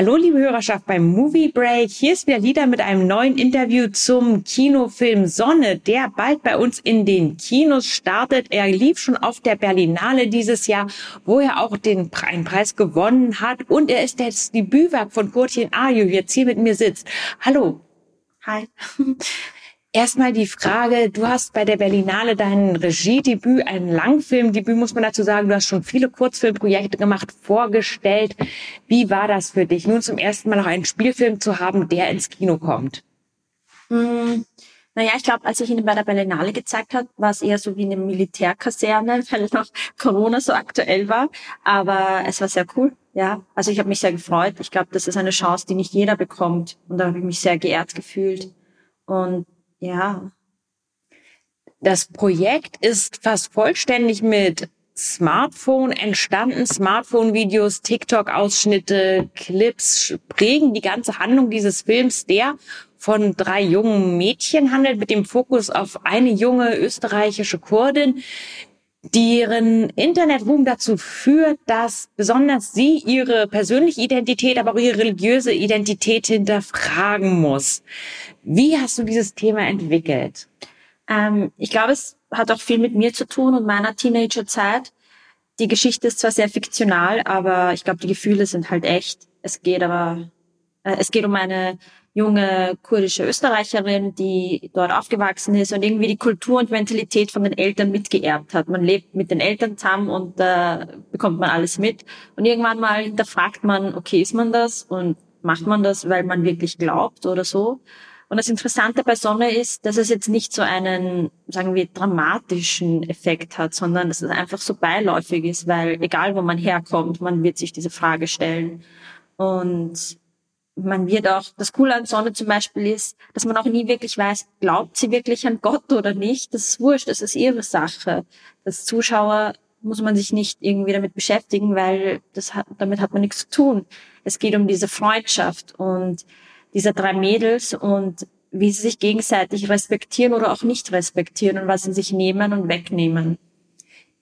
Hallo, liebe Hörerschaft beim Movie Break. Hier ist wieder Lieder mit einem neuen Interview zum Kinofilm Sonne, der bald bei uns in den Kinos startet. Er lief schon auf der Berlinale dieses Jahr, wo er auch den einen Preis gewonnen hat. Und er ist das Debütwerk von Kurtchen Ayu, jetzt hier mit mir sitzt. Hallo. Hi. Erstmal die Frage, du hast bei der Berlinale dein Regiedebüt, ein Langfilmdebüt, muss man dazu sagen. Du hast schon viele Kurzfilmprojekte gemacht, vorgestellt. Wie war das für dich, nun zum ersten Mal noch einen Spielfilm zu haben, der ins Kino kommt? Mm, naja, ich glaube, als ich ihn bei der Berlinale gezeigt habe, war es eher so wie eine Militärkaserne, weil noch Corona so aktuell war. Aber es war sehr cool. Ja, also ich habe mich sehr gefreut. Ich glaube, das ist eine Chance, die nicht jeder bekommt. Und da habe ich mich sehr geehrt gefühlt. Und ja. Das Projekt ist fast vollständig mit Smartphone entstanden. Smartphone-Videos, TikTok-Ausschnitte, Clips prägen die ganze Handlung dieses Films, der von drei jungen Mädchen handelt, mit dem Fokus auf eine junge österreichische Kurdin, deren Internetruhm dazu führt, dass besonders sie ihre persönliche Identität, aber auch ihre religiöse Identität hinterfragen muss. Wie hast du dieses Thema entwickelt? Ähm, ich glaube, es hat auch viel mit mir zu tun und meiner Teenagerzeit. Die Geschichte ist zwar sehr fiktional, aber ich glaube, die Gefühle sind halt echt. Es geht aber, es geht um eine junge kurdische Österreicherin, die dort aufgewachsen ist und irgendwie die Kultur und Mentalität von den Eltern mitgeerbt hat. Man lebt mit den Eltern zusammen und äh, bekommt man alles mit. Und irgendwann mal hinterfragt man, okay, ist man das und macht man das, weil man wirklich glaubt oder so? Und das Interessante bei Sonne ist, dass es jetzt nicht so einen, sagen wir, dramatischen Effekt hat, sondern dass es einfach so beiläufig ist, weil egal wo man herkommt, man wird sich diese Frage stellen. Und man wird auch, das Coole an Sonne zum Beispiel ist, dass man auch nie wirklich weiß, glaubt sie wirklich an Gott oder nicht. Das ist wurscht, das ist ihre Sache. Als Zuschauer muss man sich nicht irgendwie damit beschäftigen, weil das hat, damit hat man nichts zu tun. Es geht um diese Freundschaft und dieser drei Mädels und wie sie sich gegenseitig respektieren oder auch nicht respektieren und was sie sich nehmen und wegnehmen.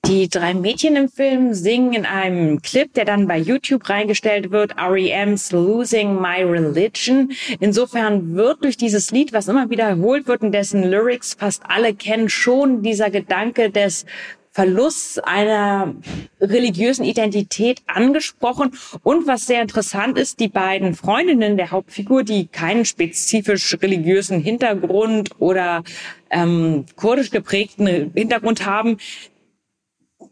Die drei Mädchen im Film singen in einem Clip, der dann bei YouTube reingestellt wird, REM's Losing My Religion. Insofern wird durch dieses Lied, was immer wiederholt wird und dessen Lyrics fast alle kennen, schon dieser Gedanke des Verlust einer religiösen Identität angesprochen. Und was sehr interessant ist, die beiden Freundinnen der Hauptfigur, die keinen spezifisch religiösen Hintergrund oder ähm, kurdisch geprägten Hintergrund haben,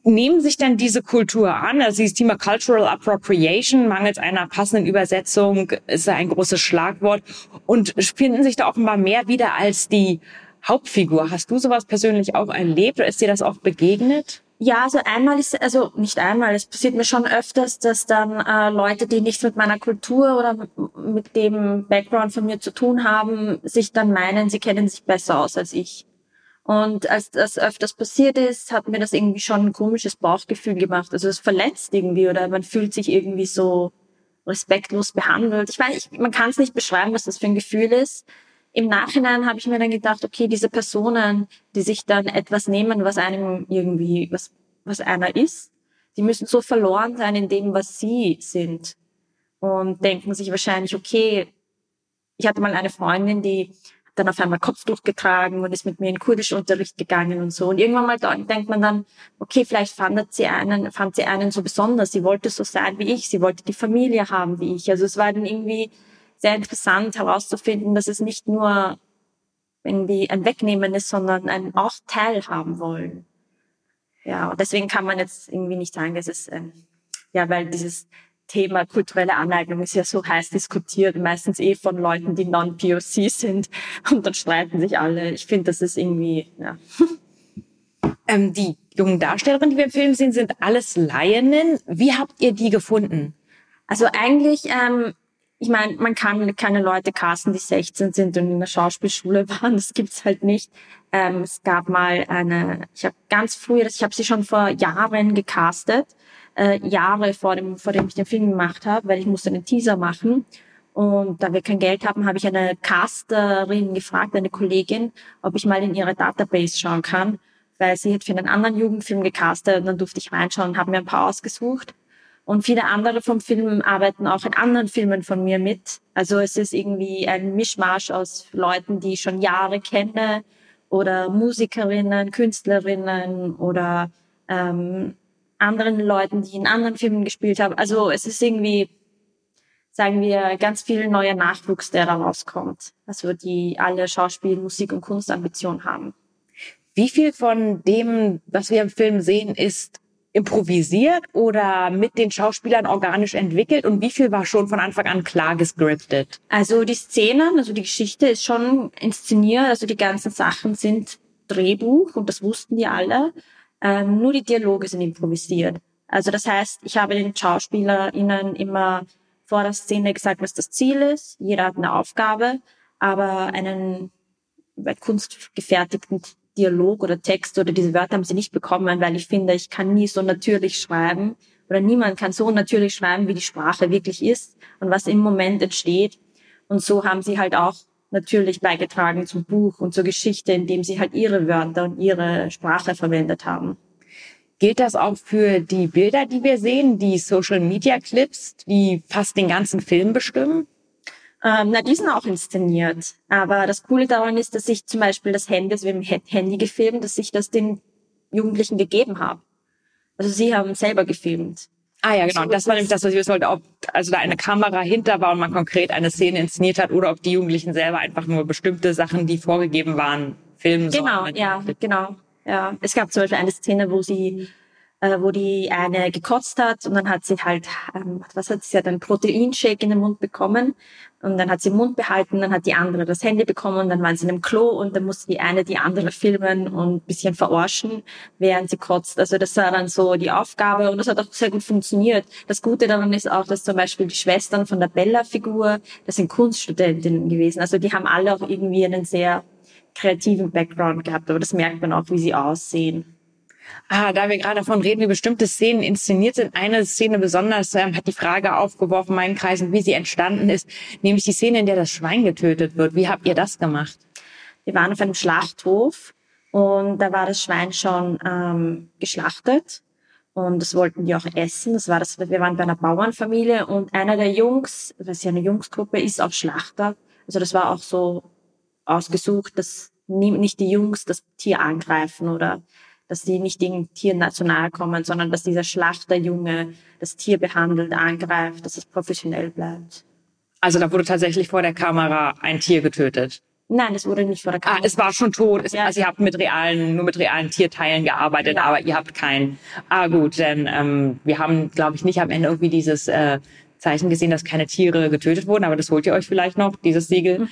nehmen sich dann diese Kultur an. Also dieses Thema Cultural Appropriation, mangels einer passenden Übersetzung, ist ein großes Schlagwort und finden sich da offenbar mehr wieder als die Hauptfigur. Hast du sowas persönlich auch erlebt oder ist dir das auch begegnet? Ja, also einmal ist, also nicht einmal, es passiert mir schon öfters, dass dann äh, Leute, die nichts mit meiner Kultur oder mit dem Background von mir zu tun haben, sich dann meinen, sie kennen sich besser aus als ich. Und als das öfters passiert ist, hat mir das irgendwie schon ein komisches Bauchgefühl gemacht. Also es verletzt irgendwie oder man fühlt sich irgendwie so respektlos behandelt. Ich weiß, ich, man kann es nicht beschreiben, was das für ein Gefühl ist. Im Nachhinein habe ich mir dann gedacht, okay, diese Personen, die sich dann etwas nehmen, was einem irgendwie, was, was einer ist, die müssen so verloren sein in dem, was sie sind. Und denken sich wahrscheinlich, okay, ich hatte mal eine Freundin, die dann auf einmal Kopftuch getragen und ist mit mir in kurdischen Unterricht gegangen und so. Und irgendwann mal denkt man dann, okay, vielleicht fand sie einen, fand sie einen so besonders. Sie wollte so sein wie ich. Sie wollte die Familie haben wie ich. Also es war dann irgendwie sehr interessant herauszufinden, dass es nicht nur irgendwie ein Wegnehmen ist, sondern ein auch teilhaben wollen. Ja, und deswegen kann man jetzt irgendwie nicht sagen, dass es, ähm, ja, weil dieses Thema kulturelle Aneignung ist ja so heiß diskutiert, meistens eh von Leuten, die non-POC sind und dann streiten sich alle. Ich finde, das ist irgendwie, ja. Ähm, die jungen Darstellerinnen, die wir im Film sehen, sind alles Laieninnen. Wie habt ihr die gefunden? Also eigentlich, ähm, ich meine, man kann keine Leute casten, die 16 sind und in der Schauspielschule waren. Das gibt's halt nicht. Ähm, es gab mal eine, ich habe ganz früh, ich habe sie schon vor Jahren gecastet äh, Jahre vor dem, vor dem ich den Film gemacht habe, weil ich musste einen Teaser machen. Und da wir kein Geld haben, habe ich eine Casterin gefragt, eine Kollegin, ob ich mal in ihre Database schauen kann, weil sie hat für einen anderen Jugendfilm gecastet und dann durfte ich reinschauen und habe mir ein paar ausgesucht. Und viele andere vom Film arbeiten auch in anderen Filmen von mir mit. Also es ist irgendwie ein Mischmasch aus Leuten, die ich schon Jahre kenne oder Musikerinnen, Künstlerinnen oder ähm, anderen Leuten, die in anderen Filmen gespielt haben. Also es ist irgendwie sagen wir, ganz viel neuer Nachwuchs, der da rauskommt. Also die alle Schauspiel, Musik und Kunstambition haben. Wie viel von dem, was wir im Film sehen, ist improvisiert oder mit den Schauspielern organisch entwickelt und wie viel war schon von Anfang an klar gescriptet? Also die Szenen, also die Geschichte ist schon inszeniert, also die ganzen Sachen sind Drehbuch und das wussten die alle. Ähm, nur die Dialoge sind improvisiert. Also das heißt, ich habe den SchauspielerInnen immer vor der Szene gesagt, was das Ziel ist. Jeder hat eine Aufgabe, aber einen bei Kunst gefertigten Dialog oder Text oder diese Wörter haben sie nicht bekommen, weil ich finde, ich kann nie so natürlich schreiben oder niemand kann so natürlich schreiben, wie die Sprache wirklich ist und was im Moment entsteht. Und so haben sie halt auch natürlich beigetragen zum Buch und zur Geschichte, indem sie halt ihre Wörter und ihre Sprache verwendet haben. Gilt das auch für die Bilder, die wir sehen, die Social Media Clips, die fast den ganzen Film bestimmen? Ähm, na, die sind auch inszeniert. Aber das Coole daran ist, dass ich zum Beispiel das Handy, also wir haben Handy gefilmt, dass ich das den Jugendlichen gegeben habe. Also sie haben selber gefilmt. Ah ja, genau. das war nämlich das, was ich wissen wollte, ob also da eine Kamera hinter war und man konkret eine Szene inszeniert hat oder ob die Jugendlichen selber einfach nur bestimmte Sachen, die vorgegeben waren, filmen Genau, sollen. ja, genau. Ja, es gab zum Beispiel eine Szene, wo sie, äh, wo die eine gekotzt hat und dann hat sie halt, ähm, was hat sie, sie hat einen Proteinshake in den Mund bekommen und dann hat sie den Mund behalten, dann hat die andere das Handy bekommen dann waren sie in einem Klo und dann musste die eine die andere filmen und bisschen verarschen, während sie kotzt. Also das war dann so die Aufgabe und das hat auch sehr gut funktioniert. Das Gute daran ist auch, dass zum Beispiel die Schwestern von der Bella-Figur, das sind Kunststudentinnen gewesen. Also die haben alle auch irgendwie einen sehr kreativen Background gehabt, aber das merkt man auch, wie sie aussehen. Ah, da wir gerade davon reden, wie bestimmte Szenen inszeniert sind, eine Szene besonders ähm, hat die Frage aufgeworfen, meinen Kreisen, wie sie entstanden ist, nämlich die Szene, in der das Schwein getötet wird. Wie habt ihr das gemacht? Wir waren auf einem Schlachthof und da war das Schwein schon ähm, geschlachtet und das wollten die auch essen. Das war das, wir waren bei einer Bauernfamilie und einer der Jungs, was ja eine Jungsgruppe ist, auch Schlachter. Also das war auch so ausgesucht, dass nicht die Jungs das Tier angreifen oder dass die nicht dem Tier national kommen, sondern dass dieser Schlachterjunge das Tier behandelt, angreift, dass es professionell bleibt. Also da wurde tatsächlich vor der Kamera ein Tier getötet. Nein, es wurde nicht vor der Kamera. Ah, es war schon tot. Es, Ja. Also ihr habt mit realen, nur mit realen Tierteilen gearbeitet, Ja. aber ihr habt keinen. Ah gut, denn ähm, wir haben, glaube ich, nicht am Ende irgendwie dieses äh, Zeichen gesehen, dass keine Tiere getötet wurden, aber das holt ihr euch vielleicht noch, dieses Siegel. Mhm.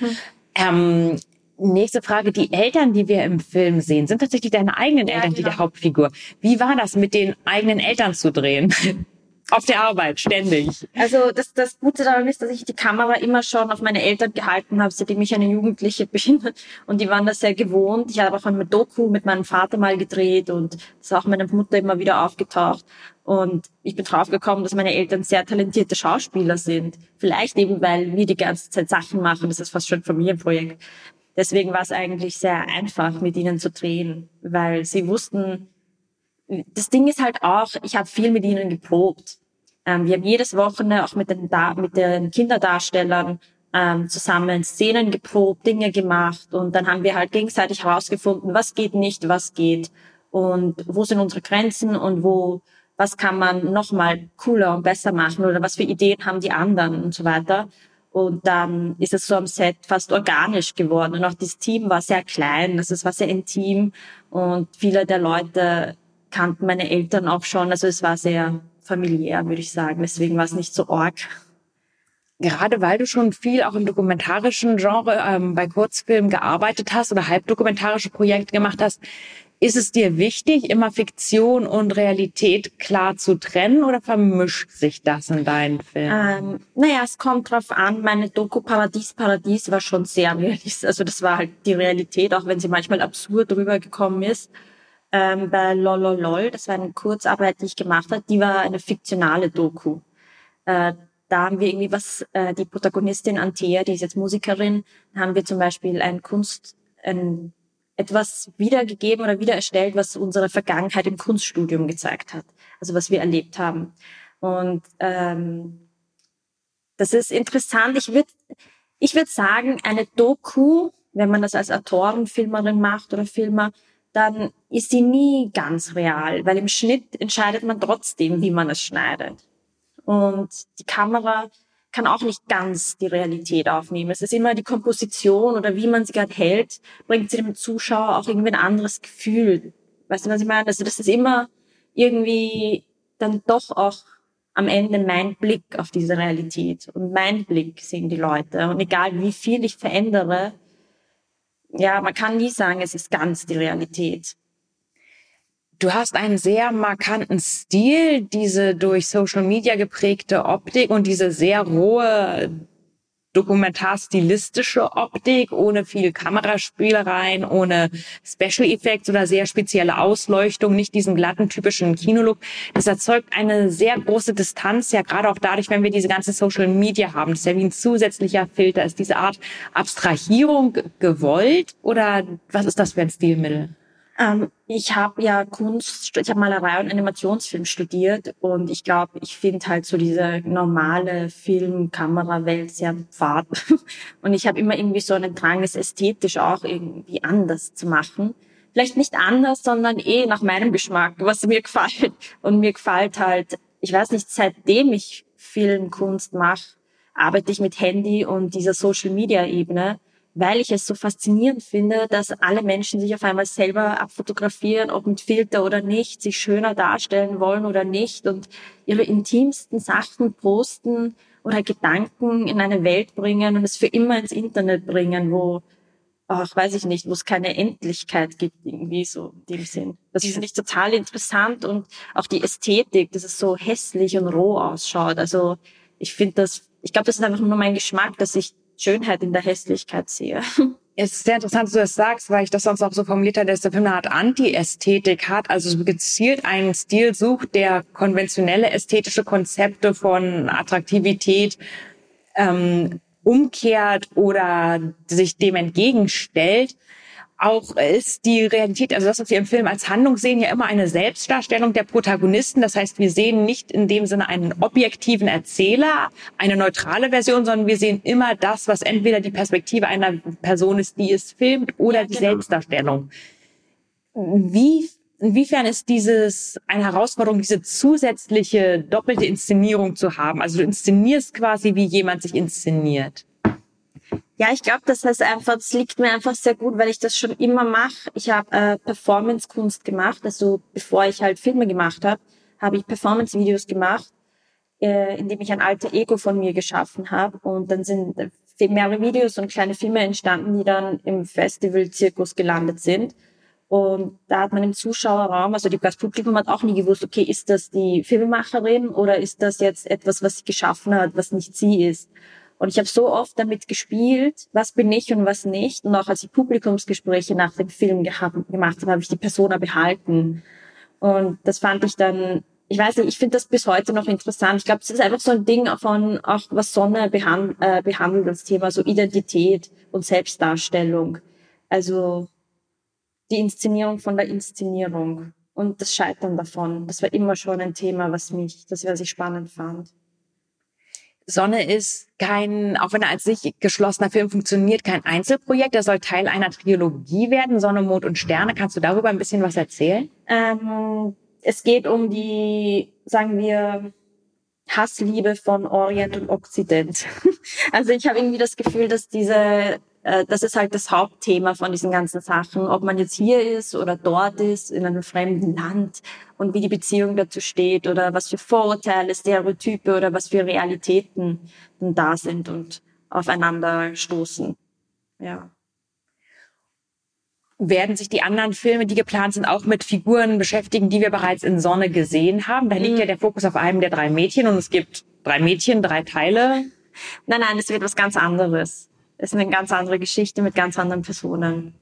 Ähm, nächste Frage, die Eltern, die wir im Film sehen, sind tatsächlich deine eigenen Ja, Eltern, die genau. der Hauptfigur. Wie war das, mit den eigenen Eltern zu drehen? Auf der Arbeit, ständig. Also das, das Gute daran ist, dass ich die Kamera immer schon auf meine Eltern gehalten habe, seitdem ich eine Jugendliche bin. Und die waren das sehr gewohnt. Ich habe auch ein Doku mit meinem Vater mal gedreht und das ist auch meine Mutter immer wieder aufgetaucht. Und ich bin draufgekommen, dass meine Eltern sehr talentierte Schauspieler sind. Vielleicht eben, weil wir die ganze Zeit Sachen machen. Das ist fast schon ein Familienprojekt. Deswegen war es eigentlich sehr einfach, mit ihnen zu drehen, weil sie wussten, das Ding ist halt auch, ich habe viel mit ihnen geprobt. Ähm, wir haben jedes Wochenende auch mit den, da mit den Kinderdarstellern ähm, zusammen Szenen geprobt, Dinge gemacht und dann haben wir halt gegenseitig herausgefunden, was geht nicht, was geht und wo sind unsere Grenzen und wo, was kann man nochmal cooler und besser machen oder was für Ideen haben die anderen und so weiter. Und dann ist es so am Set fast organisch geworden. Und auch das Team war sehr klein, also es war sehr intim und viele der Leute kannten meine Eltern auch schon. Also es war sehr familiär, würde ich sagen. Deswegen war es nicht so arg. Gerade weil du schon viel auch im dokumentarischen Genre ähm, bei Kurzfilmen gearbeitet hast oder halbdokumentarische Projekte gemacht hast, ist es dir wichtig, immer Fiktion und Realität klar zu trennen oder vermischt sich das in deinen Filmen? Ähm, naja, es kommt drauf an. Meine Doku Paradies Paradies war schon sehr realistisch. Also das war halt die Realität, auch wenn sie manchmal absurd rübergekommen ist. Ähm, bei Lololol, das war eine Kurzarbeit, die ich gemacht habe, die war eine fiktionale Doku. Äh, da haben wir irgendwie was, äh, die Protagonistin Antea, die ist jetzt Musikerin, haben wir zum Beispiel ein Kunst, ein, etwas wiedergegeben oder wieder erstellt, was unsere Vergangenheit im Kunststudium gezeigt hat. Also was wir erlebt haben. Und ähm, das ist interessant. Ich würde ich würd sagen, eine Doku, wenn man das als Autorin, Filmerin macht oder Filmer, dann ist sie nie ganz real, weil im Schnitt entscheidet man trotzdem, wie man es schneidet. Und die Kamera kann auch nicht ganz die Realität aufnehmen. Es ist immer die Komposition oder wie man sie gerade hält, bringt sie dem Zuschauer auch irgendwie ein anderes Gefühl. Weißt du, was ich meine? Also das ist immer irgendwie dann doch auch am Ende mein Blick auf diese Realität und mein Blick sehen die Leute. Und egal wie viel ich verändere, ja, man kann nie sagen, es ist ganz die Realität. Du hast einen sehr markanten Stil, diese durch Social Media geprägte Optik und diese sehr rohe dokumentarstilistische Optik, ohne viel Kameraspielereien, ohne Special Effects oder sehr spezielle Ausleuchtung, nicht diesen glatten typischen Kinolook. Das erzeugt eine sehr große Distanz, ja gerade auch dadurch, wenn wir diese ganze Social Media haben. Das ist ja wie ein zusätzlicher Filter. Ist diese Art Abstrahierung gewollt oder was ist das für ein Stilmittel? Ähm, ich habe ja Kunst, ich habe Malerei und Animationsfilm studiert und ich glaube, ich finde halt so diese normale Film-Kamerawelt sehr fad. Und ich habe immer irgendwie so einen Drang, es ästhetisch auch irgendwie anders zu machen. Vielleicht nicht anders, sondern eh nach meinem Geschmack, was mir gefällt. Und mir gefällt halt, ich weiß nicht, seitdem ich Filmkunst mache, arbeite ich mit Handy und dieser Social-Media-Ebene weil ich es so faszinierend finde, dass alle Menschen sich auf einmal selber abfotografieren, ob mit Filter oder nicht, sich schöner darstellen wollen oder nicht und ihre intimsten Sachen posten oder Gedanken in eine Welt bringen und es für immer ins Internet bringen, wo ach, weiß ich nicht, wo es keine Endlichkeit gibt, irgendwie so in dem Sinn. Das finde ich total interessant und auch die Ästhetik, dass es so hässlich und roh ausschaut. Also ich finde das, ich glaube, das ist einfach nur mein Geschmack, dass ich Schönheit in der Hässlichkeit sehe. Es ist sehr interessant, dass du das sagst, weil ich das sonst auch so formuliert habe, dass der Film eine Art Anti-Ästhetik hat, also gezielt einen Stil sucht, der konventionelle ästhetische Konzepte von Attraktivität ähm, umkehrt oder sich dem entgegenstellt auch ist die Realität, also das, was wir im Film als Handlung sehen, ja immer eine Selbstdarstellung der Protagonisten. Das heißt, wir sehen nicht in dem Sinne einen objektiven Erzähler, eine neutrale Version, sondern wir sehen immer das, was entweder die Perspektive einer Person ist, die es filmt, oder ja, die genau. Selbstdarstellung. Wie, inwiefern ist dieses eine Herausforderung, diese zusätzliche doppelte Inszenierung zu haben? Also du inszenierst quasi, wie jemand sich inszeniert. Ja, ich glaube, das heißt einfach, das liegt mir einfach sehr gut, weil ich das schon immer mache. Ich habe äh, Performance-Kunst gemacht, also bevor ich halt Filme gemacht habe, habe ich Performance-Videos gemacht, äh, indem ich ein alter Ego von mir geschaffen habe. Und dann sind mehrere Videos und kleine Filme entstanden, die dann im Festival-Zirkus gelandet sind. Und da hat man im Zuschauerraum, also das Publikum hat auch nie gewusst, okay, ist das die Filmemacherin oder ist das jetzt etwas, was sie geschaffen hat, was nicht sie ist. Und ich habe so oft damit gespielt, was bin ich und was nicht. Und auch als ich Publikumsgespräche nach dem Film gemacht habe, habe ich die Persona behalten. Und das fand ich dann, ich weiß nicht, ich finde das bis heute noch interessant. Ich glaube, es ist einfach so ein Ding von, auch was Sonne behand, äh, behandelt, das Thema so Identität und Selbstdarstellung. Also die Inszenierung von der Inszenierung und das Scheitern davon. Das war immer schon ein Thema, was mich, das was ich spannend fand. Sonne ist kein, auch wenn er als sich geschlossener Film funktioniert, kein Einzelprojekt. Er soll Teil einer Trilogie werden, Sonne, Mond und Sterne. Kannst du darüber ein bisschen was erzählen? Ähm, es geht um die, sagen wir, Hassliebe von Orient und Okzident. also ich habe irgendwie das Gefühl, dass diese äh, das ist halt das Hauptthema von diesen ganzen Sachen, ob man jetzt hier ist oder dort ist, in einem fremden Land und wie die Beziehung dazu steht oder was für Vorurteile, Stereotype oder was für Realitäten dann da sind und aufeinander stoßen. Ja. Werden sich die anderen Filme, die geplant sind, auch mit Figuren beschäftigen, die wir bereits in Sonne gesehen haben? Da liegt mhm. ja der Fokus auf einem der drei Mädchen und es gibt drei Mädchen, drei Teile. Nein, nein, es wird was ganz anderes ist eine ganz andere Geschichte mit ganz anderen Personen.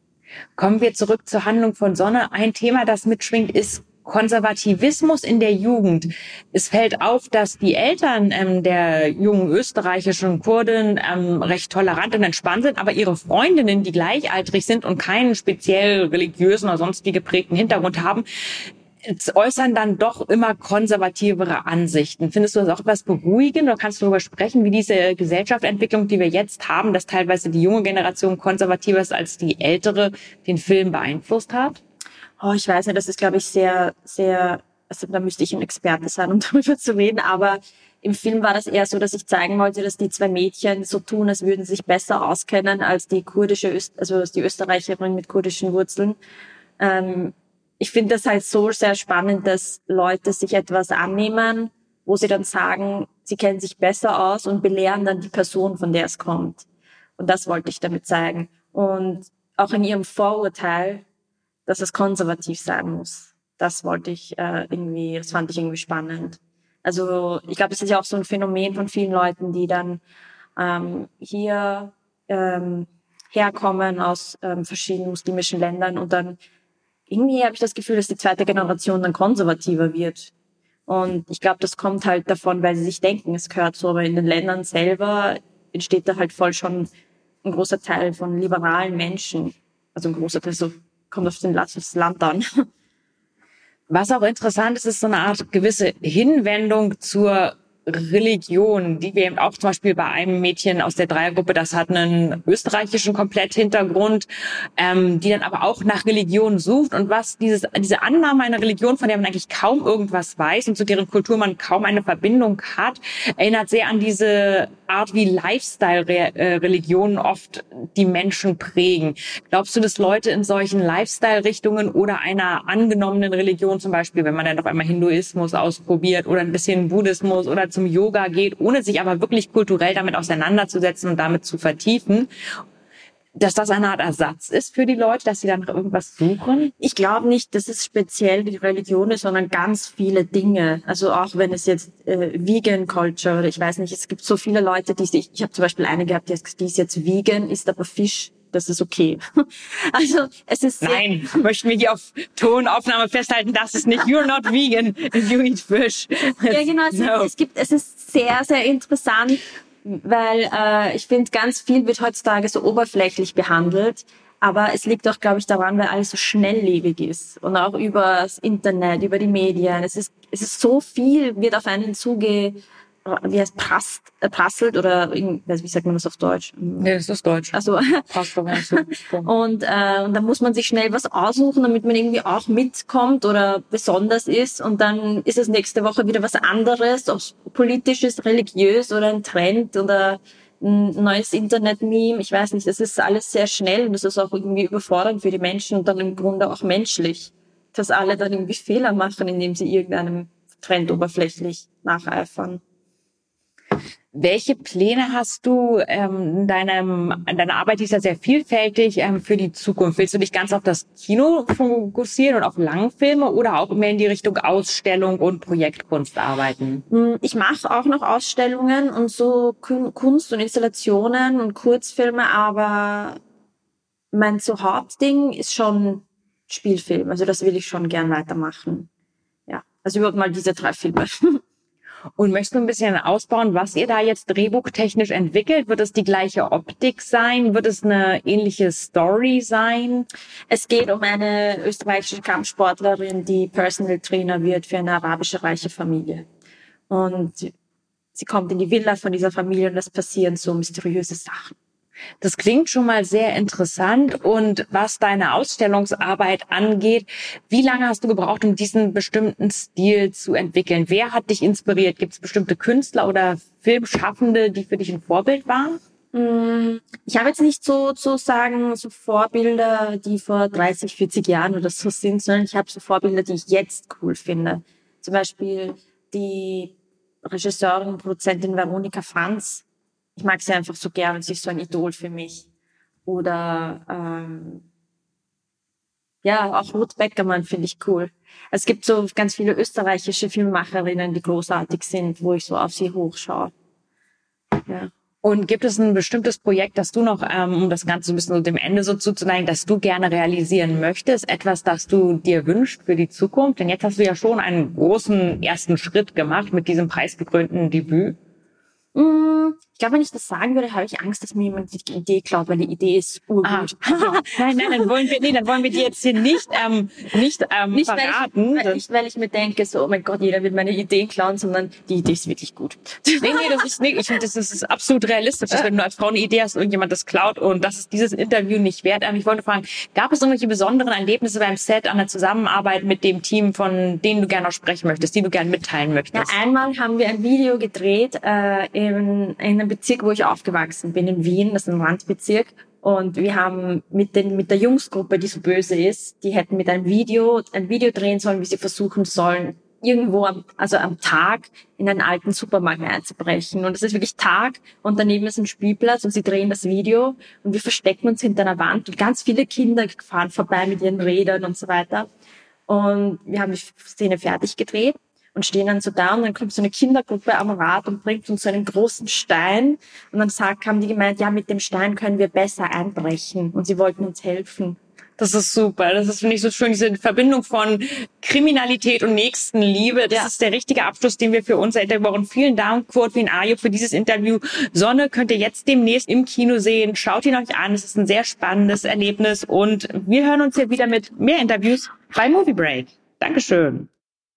Kommen wir zurück zur Handlung von Sonne. Ein Thema, das mitschwingt, ist Konservativismus in der Jugend. Es fällt auf, dass die Eltern ähm, der jungen österreichischen Kurden ähm, recht tolerant und entspannt sind, aber ihre Freundinnen, die gleichaltrig sind und keinen speziell religiösen oder sonst wie geprägten Hintergrund haben, äußern dann doch immer konservativere Ansichten. Findest du das auch etwas beruhigend oder kannst du darüber sprechen, wie diese Gesellschaftsentwicklung, die wir jetzt haben, dass teilweise die junge Generation konservativer ist als die ältere, den Film beeinflusst hat? Oh, ich weiß nicht, das ist, glaube ich, sehr, sehr, also da müsste ich ein Experte sein, um darüber zu reden, aber im Film war das eher so, dass ich zeigen wollte, dass die zwei Mädchen so tun, als würden sie sich besser auskennen als die kurdische, Öst also als die Österreicherin mit kurdischen Wurzeln. Ähm, ich finde das halt so sehr spannend, dass Leute sich etwas annehmen, wo sie dann sagen, sie kennen sich besser aus und belehren dann die Person, von der es kommt. Und das wollte ich damit zeigen. Und auch in ihrem Vorurteil, dass es konservativ sein muss. Das wollte ich äh, irgendwie, das fand ich irgendwie spannend. Also ich glaube, es ist ja auch so ein Phänomen von vielen Leuten, die dann ähm, hier ähm, herkommen aus ähm, verschiedenen muslimischen Ländern und dann irgendwie habe ich das Gefühl, dass die zweite Generation dann konservativer wird. Und ich glaube, das kommt halt davon, weil sie sich denken, es gehört so, aber in den Ländern selber entsteht da halt voll schon ein großer Teil von liberalen Menschen. Also ein großer Teil, so kommt auf den Land an. Was auch interessant ist, ist so eine Art gewisse Hinwendung zur Religion, die wir eben auch zum Beispiel bei einem Mädchen aus der Dreiergruppe, das hat einen österreichischen Kompletthintergrund, ähm, die dann aber auch nach Religion sucht und was dieses, diese Annahme einer Religion, von der man eigentlich kaum irgendwas weiß und zu deren Kultur man kaum eine Verbindung hat, erinnert sehr an diese Art, wie Lifestyle-Religionen oft die Menschen prägen. Glaubst du, dass Leute in solchen Lifestyle-Richtungen oder einer angenommenen Religion, zum Beispiel, wenn man dann auf einmal Hinduismus ausprobiert oder ein bisschen Buddhismus oder zum Yoga geht, ohne sich aber wirklich kulturell damit auseinanderzusetzen und damit zu vertiefen, dass das eine Art Ersatz ist für die Leute, dass sie dann irgendwas suchen? Ich glaube nicht, dass es speziell die Religion ist, sondern ganz viele Dinge. Also auch wenn es jetzt äh, Vegan Culture oder ich weiß nicht, es gibt so viele Leute, die ich, ich habe zum Beispiel eine gehabt, die ist, die ist jetzt Vegan, ist aber Fisch. Das ist okay. Also es ist Nein, möchten wir hier auf Tonaufnahme festhalten, das ist nicht You're not vegan if you eat fish. Ja, genau. No. es gibt, es ist sehr, sehr interessant, weil äh, ich finde, ganz viel wird heutzutage so oberflächlich behandelt. Aber es liegt auch, glaube ich, daran, weil alles so schnelllebig ist und auch über das Internet, über die Medien. Es ist, es ist so viel, wird auf einen zuge, wie heißt prasst, äh, prasselt oder wie sagt man das auf Deutsch? Nee, das ist Deutsch. Also Passt doch nicht so. und äh, und dann muss man sich schnell was aussuchen, damit man irgendwie auch mitkommt oder besonders ist und dann ist es nächste Woche wieder was anderes, ob es politisch ist, religiös oder ein Trend oder ein neues Internet-Meme. Ich weiß nicht, das ist alles sehr schnell und das ist auch irgendwie überfordernd für die Menschen und dann im Grunde auch menschlich, dass alle dann irgendwie Fehler machen, indem sie irgendeinem Trend oberflächlich nacheifern. Welche Pläne hast du ähm, in deinem, in deiner Arbeit, die ist ja sehr vielfältig, ähm, für die Zukunft? Willst du dich ganz auf das Kino fokussieren und auf Langfilme oder auch mehr in die Richtung Ausstellung und Projektkunst arbeiten? Hm, ich mache auch noch Ausstellungen und so Kunst und Installationen und Kurzfilme, aber mein so Hauptding ist schon Spielfilm. Also das will ich schon gern weitermachen. Ja, also überhaupt mal diese drei Filme. Und möchtest du ein bisschen ausbauen, was ihr da jetzt drehbuchtechnisch entwickelt? Wird es die gleiche Optik sein? Wird es eine ähnliche Story sein? Es geht um eine österreichische Kampfsportlerin, die Personal Trainer wird für eine arabische reiche Familie. Und sie kommt in die Villa von dieser Familie und es passieren so mysteriöse Sachen. Das klingt schon mal sehr interessant. Und was deine Ausstellungsarbeit angeht, wie lange hast du gebraucht, um diesen bestimmten Stil zu entwickeln? Wer hat dich inspiriert? Gibt es bestimmte Künstler oder Filmschaffende, die für dich ein Vorbild waren? Mm, ich habe jetzt nicht so zu sagen so Vorbilder, die vor 30, 40 Jahren oder so sind, sondern ich habe so Vorbilder, die ich jetzt cool finde. Zum Beispiel die Regisseurin und Produzentin Veronika Franz, ich mag sie einfach so gern sie ist so ein Idol für mich. Oder ähm, ja, auch Ruth Beckermann finde ich cool. Es gibt so ganz viele österreichische Filmemacherinnen, die großartig sind, wo ich so auf sie hochschaue. Ja. Und gibt es ein bestimmtes Projekt, das du noch, ähm, um das Ganze so ein bisschen so dem Ende so zuzuneigen, das du gerne realisieren möchtest? Etwas, das du dir wünschst für die Zukunft? Denn jetzt hast du ja schon einen großen ersten Schritt gemacht mit diesem preisgekrönten Debüt. Mm, ich glaube, wenn ich das sagen würde, habe ich Angst, dass mir jemand die Idee klaut, weil die Idee ist urgut. Ah, nein, nein, dann wollen wir, nee, dann wollen wir die jetzt hier nicht, ähm, nicht, ähm, nicht, verraten. Weil ich, nicht, weil ich mir denke, so, oh mein Gott, jeder wird meine Ideen klauen, sondern die Idee ist wirklich gut. Nee, nee, das ist nicht, ich finde, das ist absolut realistisch, dass wenn du als Frau eine Idee hast, irgendjemand das klaut und das ist dieses Interview nicht wert. Ähm, ich wollte fragen, gab es irgendwelche besonderen Erlebnisse beim Set an der Zusammenarbeit mit dem Team, von denen du gerne noch sprechen möchtest, die du gerne mitteilen möchtest? Ja, einmal haben wir ein Video gedreht äh, in, in einem Bezirk, wo ich aufgewachsen bin, in Wien, das ist ein Randbezirk. Und wir haben mit, den, mit der Jungsgruppe, die so böse ist, die hätten mit einem Video, ein Video drehen sollen, wie sie versuchen sollen, irgendwo am, also am Tag in einen alten Supermarkt einzubrechen. Und es ist wirklich Tag und daneben ist ein Spielplatz und sie drehen das Video und wir verstecken uns hinter einer Wand und ganz viele Kinder fahren vorbei mit ihren Rädern und so weiter. Und wir haben die Szene fertig gedreht und stehen dann so da und dann kommt so eine Kindergruppe am Rad und bringt uns so einen großen Stein und dann sagt, haben die gemeint, ja, mit dem Stein können wir besser einbrechen und sie wollten uns helfen. Das ist super. Das ist, finde ich, so schön, diese Verbindung von Kriminalität und Nächstenliebe. Das ja. ist der richtige Abschluss, den wir für unser Interview brauchen. Vielen Dank, Quotin Ayub, für dieses Interview. Sonne könnt ihr jetzt demnächst im Kino sehen. Schaut ihn euch an. Es ist ein sehr spannendes Erlebnis und wir hören uns hier wieder mit mehr Interviews bei Movie Break. Dankeschön.